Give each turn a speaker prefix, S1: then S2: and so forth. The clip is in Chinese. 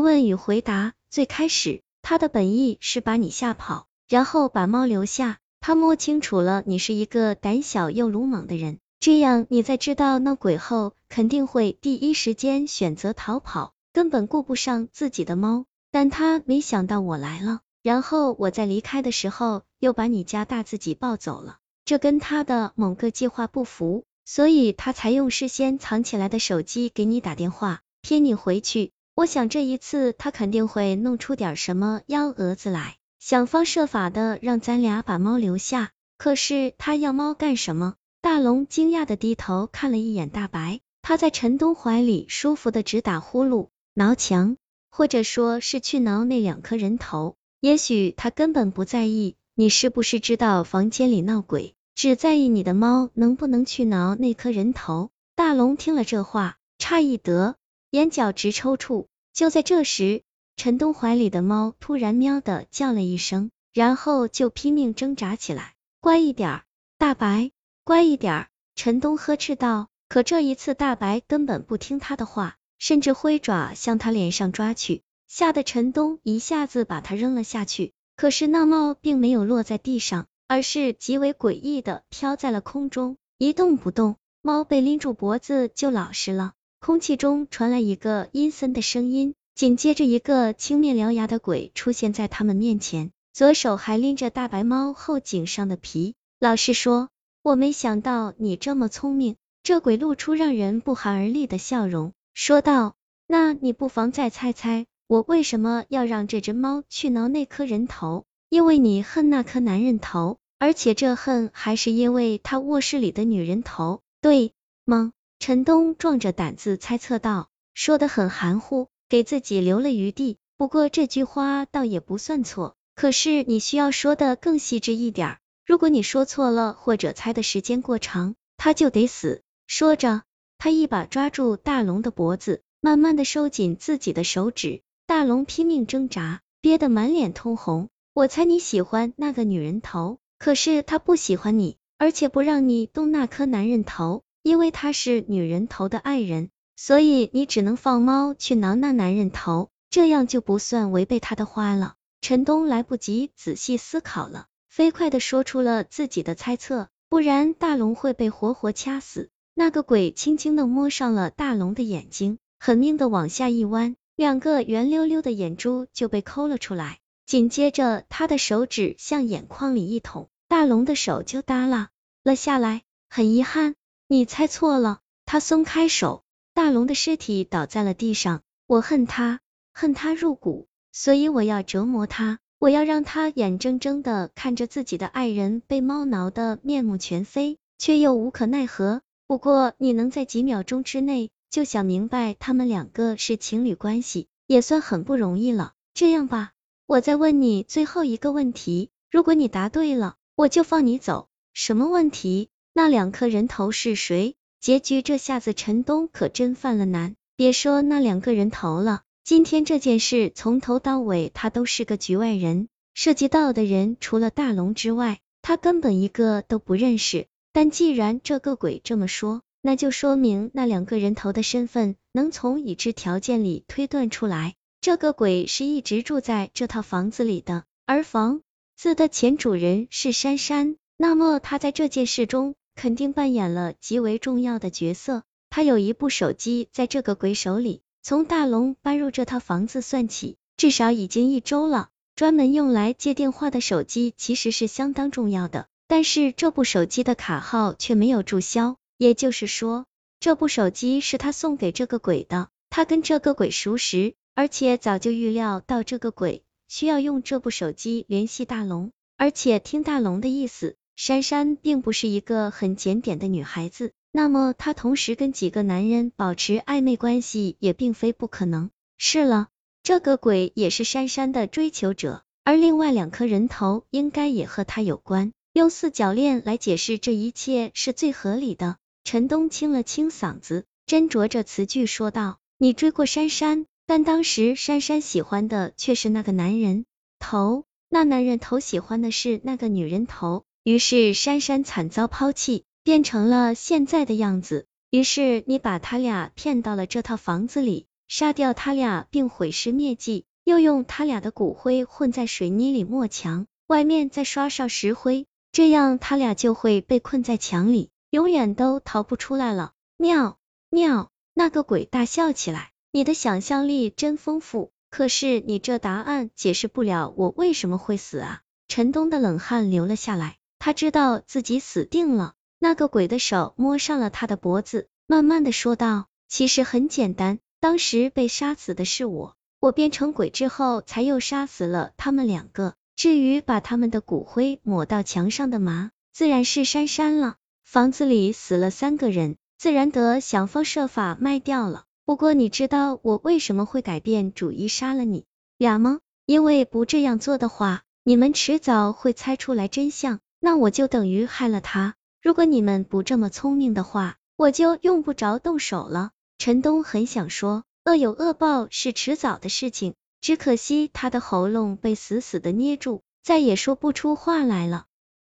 S1: 问与回答，最开始他的本意是把你吓跑，然后把猫留下。他摸清楚了你是一个胆小又鲁莽的人，这样你在知道闹鬼后，肯定会第一时间选择逃跑，根本顾不上自己的猫。但他没想到我来了，然后我在离开的时候又把你家大自己抱走了，这跟他的某个计划不符，所以他才用事先藏起来的手机给你打电话，骗你回去。我想这一次他肯定会弄出点什么幺蛾子来。想方设法的让咱俩把猫留下，可是他要猫干什么？大龙惊讶的低头看了一眼大白，他在陈东怀里舒服的直打呼噜，挠墙，或者说是去挠那两颗人头。也许他根本不在意你是不是知道房间里闹鬼，只在意你的猫能不能去挠那颗人头。大龙听了这话，诧异得眼角直抽搐。就在这时。陈东怀里的猫突然喵的叫了一声，然后就拼命挣扎起来。乖一点，大白，乖一点。陈东呵斥道。可这一次大白根本不听他的话，甚至挥爪向他脸上抓去，吓得陈东一下子把他扔了下去。可是那猫并没有落在地上，而是极为诡异的飘在了空中，一动不动。猫被拎住脖子就老实了。空气中传来一个阴森的声音。紧接着，一个青面獠牙的鬼出现在他们面前，左手还拎着大白猫后颈上的皮。老实说，我没想到你这么聪明。这鬼露出让人不寒而栗的笑容，说道：“那你不妨再猜猜，我为什么要让这只猫去挠那颗人头？因为你恨那颗男人头，而且这恨还是因为他卧室里的女人头，对吗？”陈东壮着胆子猜测道，说的很含糊。给自己留了余地，不过这句话倒也不算错。可是你需要说的更细致一点，如果你说错了或者猜的时间过长，他就得死。说着，他一把抓住大龙的脖子，慢慢的收紧自己的手指。大龙拼命挣扎，憋得满脸通红。我猜你喜欢那个女人头，可是他不喜欢你，而且不让你动那颗男人头，因为他是女人头的爱人。所以你只能放猫去挠那男人头，这样就不算违背他的话了。陈东来不及仔细思考了，飞快的说出了自己的猜测，不然大龙会被活活掐死。那个鬼轻轻的摸上了大龙的眼睛，狠命的往下一弯，两个圆溜溜的眼珠就被抠了出来。紧接着，他的手指向眼眶里一捅，大龙的手就耷拉了下来。很遗憾，你猜错了。他松开手。大龙的尸体倒在了地上，我恨他，恨他入骨，所以我要折磨他，我要让他眼睁睁的看着自己的爱人被猫挠得面目全非，却又无可奈何。不过你能在几秒钟之内就想明白他们两个是情侣关系，也算很不容易了。这样吧，我再问你最后一个问题，如果你答对了，我就放你走。什么问题？那两颗人头是谁？结局这下子陈东可真犯了难，别说那两个人头了，今天这件事从头到尾他都是个局外人，涉及到的人除了大龙之外，他根本一个都不认识。但既然这个鬼这么说，那就说明那两个人头的身份能从已知条件里推断出来。这个鬼是一直住在这套房子里的，而房子的前主人是珊珊，那么他在这件事中。肯定扮演了极为重要的角色。他有一部手机在这个鬼手里，从大龙搬入这套房子算起，至少已经一周了。专门用来接电话的手机其实是相当重要的，但是这部手机的卡号却没有注销，也就是说，这部手机是他送给这个鬼的。他跟这个鬼熟识，而且早就预料到这个鬼需要用这部手机联系大龙，而且听大龙的意思。珊珊并不是一个很检点的女孩子，那么她同时跟几个男人保持暧昧关系也并非不可能。是了，这个鬼也是珊珊的追求者，而另外两颗人头应该也和他有关。用四角恋来解释这一切是最合理的。陈东清了清嗓子，斟酌着词句说道：“你追过珊珊，但当时珊珊喜欢的却是那个男人头，那男人头喜欢的是那个女人头。”于是珊珊惨遭抛弃，变成了现在的样子。于是你把他俩骗到了这套房子里，杀掉他俩并毁尸灭迹，又用他俩的骨灰混在水泥里抹墙，外面再刷上石灰，这样他俩就会被困在墙里，永远都逃不出来了。妙妙，那个鬼大笑起来，你的想象力真丰富，可是你这答案解释不了我为什么会死啊！陈东的冷汗流了下来，他知道自己死定了。那个鬼的手摸上了他的脖子，慢慢的说道：“其实很简单。”当时被杀死的是我，我变成鬼之后才又杀死了他们两个。至于把他们的骨灰抹到墙上的麻，自然是珊珊了。房子里死了三个人，自然得想方设法卖掉了。不过你知道我为什么会改变主意杀了你俩吗？因为不这样做的话，你们迟早会猜出来真相，那我就等于害了他。如果你们不这么聪明的话，我就用不着动手了。陈东很想说，恶有恶报是迟早的事情，只可惜他的喉咙被死死的捏住，再也说不出话来了。